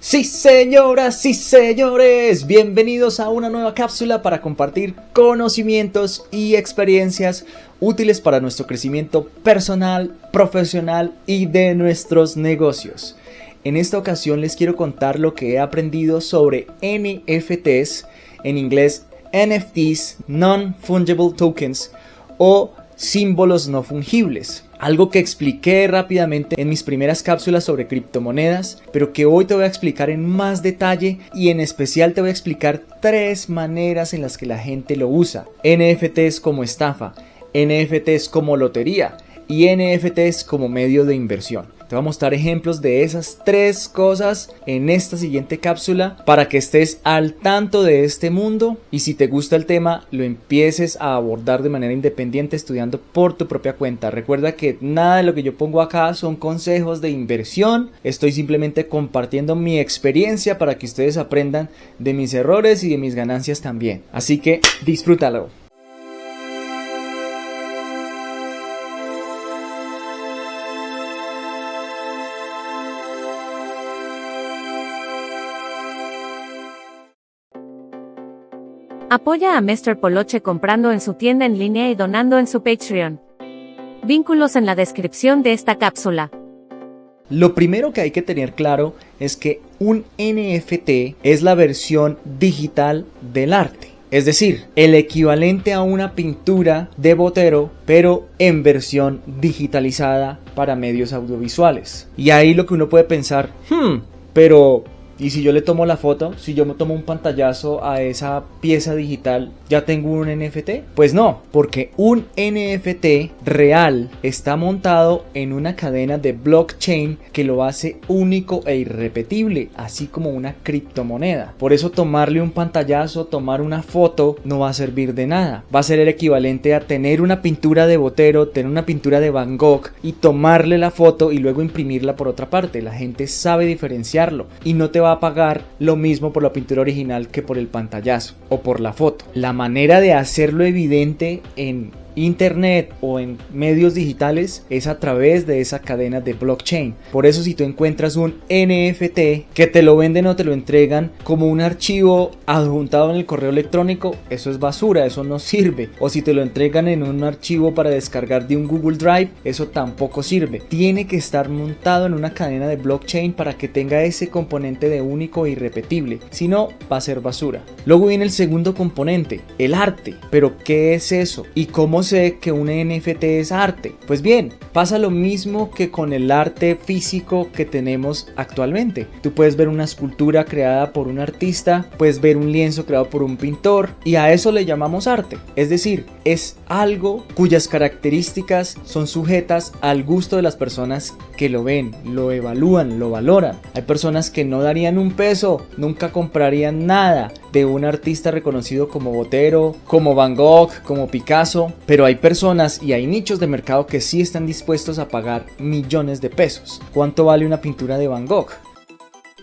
Sí, señoras, sí, señores, bienvenidos a una nueva cápsula para compartir conocimientos y experiencias útiles para nuestro crecimiento personal, profesional y de nuestros negocios. En esta ocasión les quiero contar lo que he aprendido sobre NFTs, en inglés NFTs, Non-Fungible Tokens, o símbolos no fungibles. Algo que expliqué rápidamente en mis primeras cápsulas sobre criptomonedas, pero que hoy te voy a explicar en más detalle y en especial te voy a explicar tres maneras en las que la gente lo usa. NFTs como estafa, NFTs como lotería y NFTs como medio de inversión. Te voy a mostrar ejemplos de esas tres cosas en esta siguiente cápsula para que estés al tanto de este mundo y si te gusta el tema lo empieces a abordar de manera independiente estudiando por tu propia cuenta. Recuerda que nada de lo que yo pongo acá son consejos de inversión. Estoy simplemente compartiendo mi experiencia para que ustedes aprendan de mis errores y de mis ganancias también. Así que disfrútalo. Apoya a Mr. Poloche comprando en su tienda en línea y donando en su Patreon. Vínculos en la descripción de esta cápsula. Lo primero que hay que tener claro es que un NFT es la versión digital del arte. Es decir, el equivalente a una pintura de Botero, pero en versión digitalizada para medios audiovisuales. Y ahí lo que uno puede pensar, hmm, pero y si yo le tomo la foto, si yo me tomo un pantallazo a esa pieza digital, ¿ya tengo un NFT? Pues no, porque un NFT real está montado en una cadena de blockchain que lo hace único e irrepetible, así como una criptomoneda. Por eso tomarle un pantallazo, tomar una foto, no va a servir de nada. Va a ser el equivalente a tener una pintura de Botero, tener una pintura de Van Gogh y tomarle la foto y luego imprimirla por otra parte. La gente sabe diferenciarlo y no te va a pagar lo mismo por la pintura original que por el pantallazo o por la foto. La manera de hacerlo evidente en internet o en medios digitales es a través de esa cadena de blockchain. Por eso si tú encuentras un NFT que te lo venden o te lo entregan como un archivo adjuntado en el correo electrónico, eso es basura, eso no sirve. O si te lo entregan en un archivo para descargar de un Google Drive, eso tampoco sirve. Tiene que estar montado en una cadena de blockchain para que tenga ese componente de único e irrepetible. Si no, va a ser basura. Luego viene el segundo componente, el arte. Pero ¿qué es eso? ¿Y cómo que un NFT es arte? Pues bien, pasa lo mismo que con el arte físico que tenemos actualmente. Tú puedes ver una escultura creada por un artista, puedes ver un lienzo creado por un pintor y a eso le llamamos arte. Es decir, es algo cuyas características son sujetas al gusto de las personas que lo ven, lo evalúan, lo valoran. Hay personas que no darían un peso, nunca comprarían nada de un artista reconocido como Botero, como Van Gogh, como Picasso, pero hay personas y hay nichos de mercado que sí están dispuestos a pagar millones de pesos. ¿Cuánto vale una pintura de Van Gogh?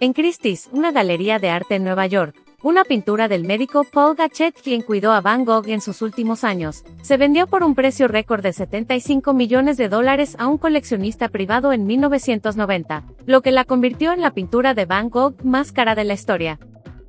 En Christie's, una galería de arte en Nueva York, una pintura del médico Paul Gachet, quien cuidó a Van Gogh en sus últimos años, se vendió por un precio récord de 75 millones de dólares a un coleccionista privado en 1990, lo que la convirtió en la pintura de Van Gogh más cara de la historia.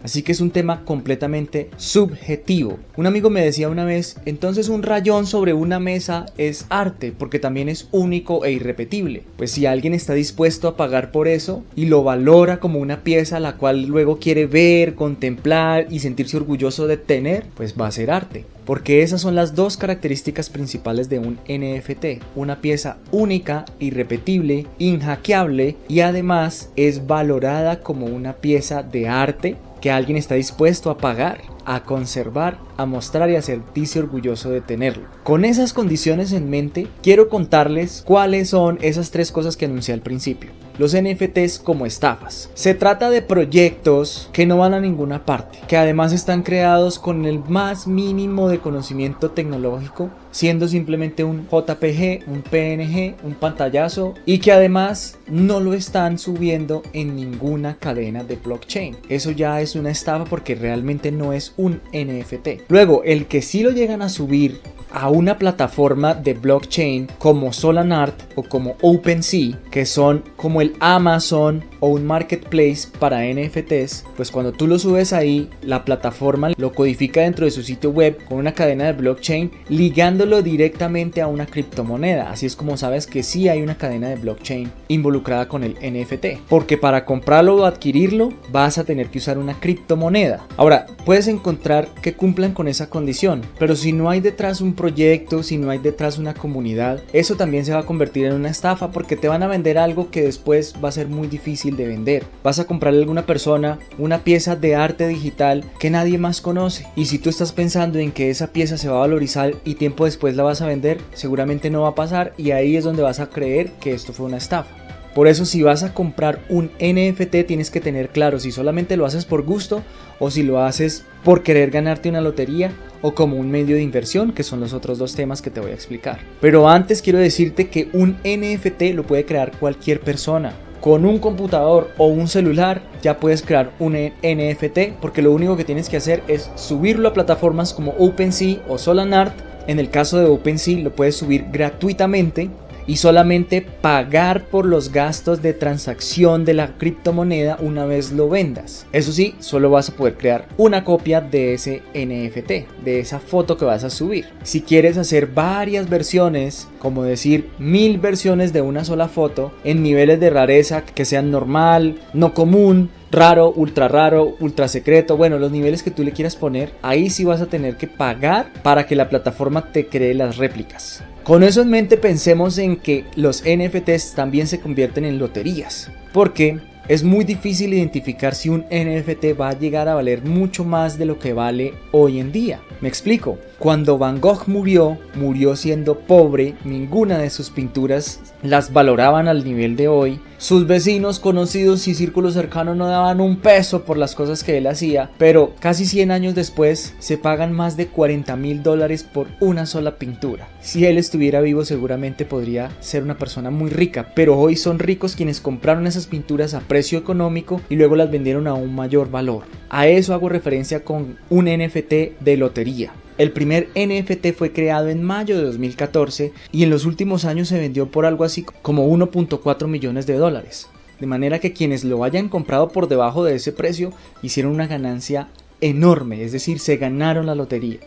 Así que es un tema completamente subjetivo. Un amigo me decía una vez, entonces un rayón sobre una mesa es arte, porque también es único e irrepetible. Pues si alguien está dispuesto a pagar por eso y lo valora como una pieza la cual luego quiere ver, contemplar y sentirse orgulloso de tener, pues va a ser arte. Porque esas son las dos características principales de un NFT. Una pieza única, irrepetible, inhackeable y además es valorada como una pieza de arte que alguien está dispuesto a pagar, a conservar, a mostrar y a sentirse orgulloso de tenerlo. Con esas condiciones en mente, quiero contarles cuáles son esas tres cosas que anuncié al principio. Los NFTs como estafas. Se trata de proyectos que no van a ninguna parte, que además están creados con el más mínimo de conocimiento tecnológico, siendo simplemente un JPG, un PNG, un pantallazo y que además no lo están subiendo en ninguna cadena de blockchain. Eso ya es una estafa porque realmente no es un NFT. Luego, el que sí lo llegan a subir a una plataforma de blockchain como Solanart o como OpenSea, que son como el Amazon o un marketplace para NFTs, pues cuando tú lo subes ahí, la plataforma lo codifica dentro de su sitio web con una cadena de blockchain, ligándolo directamente a una criptomoneda. Así es como sabes que sí hay una cadena de blockchain involucrada con el NFT. Porque para comprarlo o adquirirlo, vas a tener que usar una criptomoneda. Ahora, puedes encontrar que cumplan con esa condición, pero si no hay detrás un proyecto, si no hay detrás una comunidad, eso también se va a convertir en una estafa porque te van a vender algo que después va a ser muy difícil de vender. Vas a comprarle a alguna persona una pieza de arte digital que nadie más conoce. Y si tú estás pensando en que esa pieza se va a valorizar y tiempo después la vas a vender, seguramente no va a pasar y ahí es donde vas a creer que esto fue una estafa. Por eso si vas a comprar un NFT tienes que tener claro si solamente lo haces por gusto o si lo haces por querer ganarte una lotería o como un medio de inversión, que son los otros dos temas que te voy a explicar. Pero antes quiero decirte que un NFT lo puede crear cualquier persona. Con un computador o un celular ya puedes crear un NFT porque lo único que tienes que hacer es subirlo a plataformas como OpenSea o Solanart. En el caso de OpenSea lo puedes subir gratuitamente y solamente pagar por los gastos de transacción de la criptomoneda una vez lo vendas. Eso sí, solo vas a poder crear una copia de ese NFT, de esa foto que vas a subir. Si quieres hacer varias versiones, como decir mil versiones de una sola foto, en niveles de rareza que sean normal, no común, raro, ultra raro, ultra secreto, bueno, los niveles que tú le quieras poner, ahí sí vas a tener que pagar para que la plataforma te cree las réplicas. Con eso en mente pensemos en que los NFTs también se convierten en loterías, porque es muy difícil identificar si un NFT va a llegar a valer mucho más de lo que vale hoy en día. Me explico, cuando Van Gogh murió, murió siendo pobre, ninguna de sus pinturas las valoraban al nivel de hoy. Sus vecinos, conocidos y círculos cercanos no daban un peso por las cosas que él hacía, pero casi 100 años después se pagan más de 40 mil dólares por una sola pintura. Si él estuviera vivo seguramente podría ser una persona muy rica, pero hoy son ricos quienes compraron esas pinturas a precio económico y luego las vendieron a un mayor valor. A eso hago referencia con un NFT de lotería. El primer NFT fue creado en mayo de 2014 y en los últimos años se vendió por algo así como 1.4 millones de dólares. De manera que quienes lo hayan comprado por debajo de ese precio hicieron una ganancia enorme, es decir, se ganaron la lotería.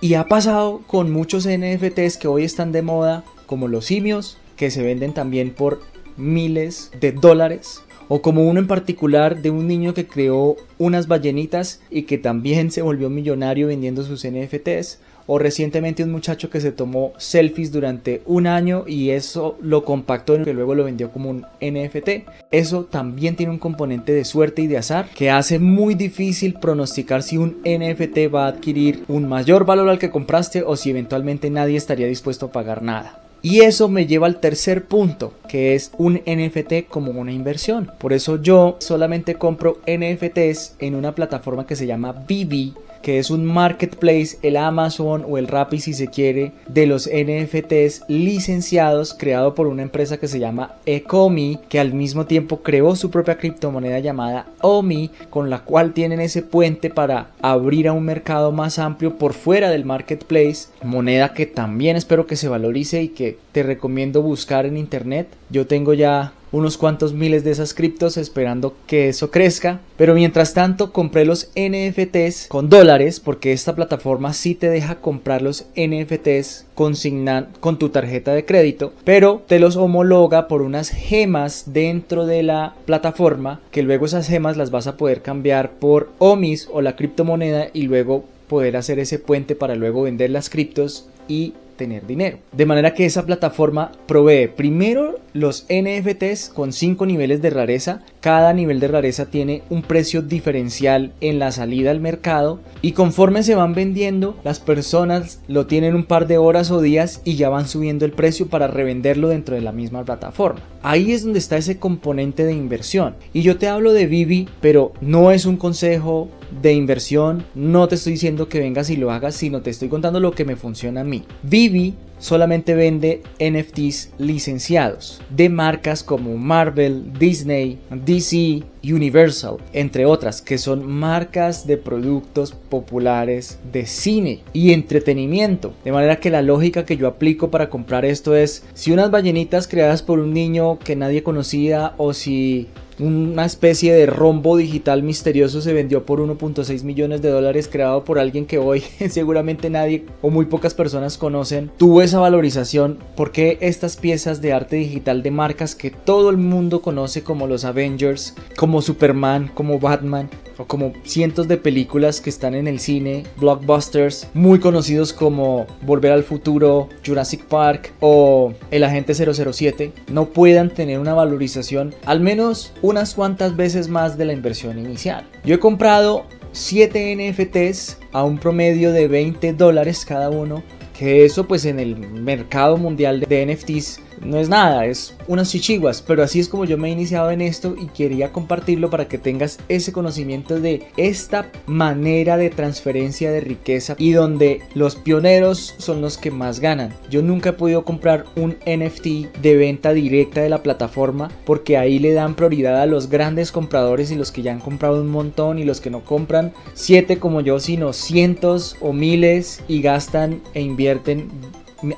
Y ha pasado con muchos NFTs que hoy están de moda, como los simios, que se venden también por miles de dólares o como uno en particular de un niño que creó unas ballenitas y que también se volvió millonario vendiendo sus NFTs, o recientemente un muchacho que se tomó selfies durante un año y eso lo compactó y luego lo vendió como un NFT. Eso también tiene un componente de suerte y de azar que hace muy difícil pronosticar si un NFT va a adquirir un mayor valor al que compraste o si eventualmente nadie estaría dispuesto a pagar nada. Y eso me lleva al tercer punto, que es un NFT como una inversión. Por eso yo solamente compro NFTs en una plataforma que se llama Vivi que es un marketplace, el Amazon o el Rappi si se quiere, de los NFTs licenciados creado por una empresa que se llama Ecomi, que al mismo tiempo creó su propia criptomoneda llamada OMI, con la cual tienen ese puente para abrir a un mercado más amplio por fuera del marketplace, moneda que también espero que se valorice y que te recomiendo buscar en internet. Yo tengo ya unos cuantos miles de esas criptos esperando que eso crezca. Pero mientras tanto compré los NFTs con dólares porque esta plataforma sí te deja comprar los NFTs consignan con tu tarjeta de crédito, pero te los homologa por unas gemas dentro de la plataforma que luego esas gemas las vas a poder cambiar por OMIS o la criptomoneda y luego poder hacer ese puente para luego vender las criptos y tener dinero. De manera que esa plataforma provee primero los NFTs con 5 niveles de rareza. Cada nivel de rareza tiene un precio diferencial en la salida al mercado y conforme se van vendiendo las personas lo tienen un par de horas o días y ya van subiendo el precio para revenderlo dentro de la misma plataforma. Ahí es donde está ese componente de inversión. Y yo te hablo de Vivi, pero no es un consejo de inversión. No te estoy diciendo que vengas y lo hagas, sino te estoy contando lo que me funciona a mí. Vivi solamente vende NFTs licenciados de marcas como Marvel, Disney, DC, Universal, entre otras, que son marcas de productos populares de cine y entretenimiento. De manera que la lógica que yo aplico para comprar esto es si unas ballenitas creadas por un niño que nadie conocía o si una especie de rombo digital misterioso se vendió por 1.6 millones de dólares creado por alguien que hoy seguramente nadie o muy pocas personas conocen. Tuvo esa valorización porque estas piezas de arte digital de marcas que todo el mundo conoce como los Avengers, como Superman, como Batman, o como cientos de películas que están en el cine, blockbusters muy conocidos como Volver al Futuro, Jurassic Park o El Agente 007, no puedan tener una valorización al menos unas cuantas veces más de la inversión inicial. Yo he comprado 7 NFTs a un promedio de 20 dólares cada uno que eso pues en el mercado mundial de NFTs no es nada, es unas chichiguas, pero así es como yo me he iniciado en esto y quería compartirlo para que tengas ese conocimiento de esta manera de transferencia de riqueza y donde los pioneros son los que más ganan. Yo nunca he podido comprar un NFT de venta directa de la plataforma porque ahí le dan prioridad a los grandes compradores y los que ya han comprado un montón y los que no compran siete como yo, sino cientos o miles y gastan e invierten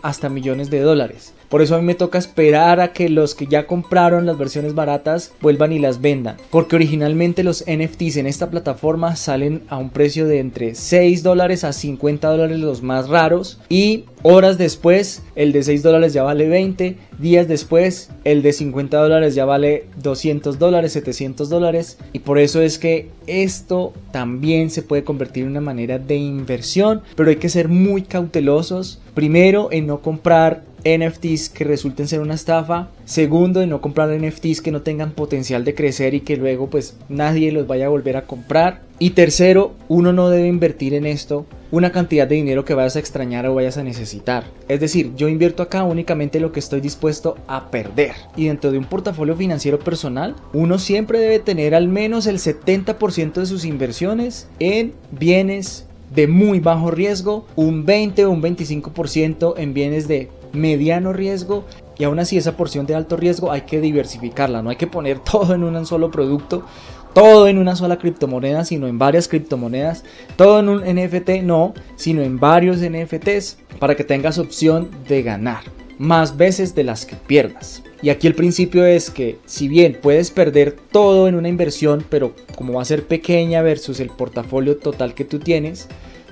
hasta millones de dólares. Por eso a mí me toca esperar a que los que ya compraron las versiones baratas vuelvan y las vendan. Porque originalmente los NFTs en esta plataforma salen a un precio de entre 6 dólares a 50 dólares los más raros. Y horas después el de 6 dólares ya vale 20. Días después el de 50 dólares ya vale 200 dólares, 700 dólares. Y por eso es que esto también se puede convertir en una manera de inversión. Pero hay que ser muy cautelosos. Primero en no comprar NFTs que resulten ser una estafa. Segundo, en no comprar NFTs que no tengan potencial de crecer y que luego pues nadie los vaya a volver a comprar. Y tercero, uno no debe invertir en esto una cantidad de dinero que vayas a extrañar o vayas a necesitar. Es decir, yo invierto acá únicamente lo que estoy dispuesto a perder. Y dentro de un portafolio financiero personal, uno siempre debe tener al menos el 70% de sus inversiones en bienes de muy bajo riesgo, un 20 o un 25% en bienes de mediano riesgo y aún así esa porción de alto riesgo hay que diversificarla, no hay que poner todo en un solo producto, todo en una sola criptomoneda, sino en varias criptomonedas, todo en un NFT, no, sino en varios NFTs para que tengas opción de ganar más veces de las que pierdas. Y aquí el principio es que si bien puedes perder todo en una inversión, pero como va a ser pequeña versus el portafolio total que tú tienes,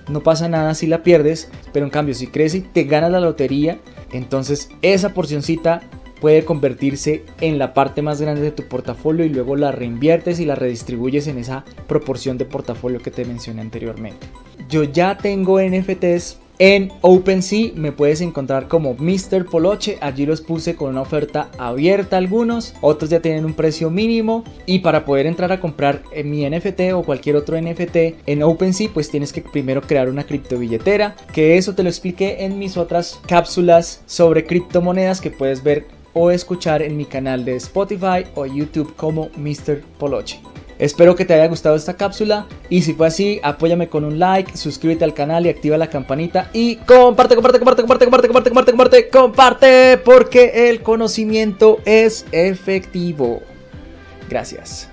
no pasa nada si la pierdes, pero en cambio si crees y te ganas la lotería, entonces esa porcioncita puede convertirse en la parte más grande de tu portafolio y luego la reinviertes y la redistribuyes en esa proporción de portafolio que te mencioné anteriormente. Yo ya tengo NFTs en OpenSea me puedes encontrar como Mr. Poloche, allí los puse con una oferta abierta algunos, otros ya tienen un precio mínimo y para poder entrar a comprar mi NFT o cualquier otro NFT en OpenSea pues tienes que primero crear una criptobilletera, que eso te lo expliqué en mis otras cápsulas sobre criptomonedas que puedes ver o escuchar en mi canal de Spotify o YouTube como Mr. Poloche. Espero que te haya gustado esta cápsula y si fue así, apóyame con un like, suscríbete al canal y activa la campanita y comparte, comparte, comparte, comparte, comparte, comparte, comparte, comparte, comparte, porque el conocimiento es efectivo. Gracias.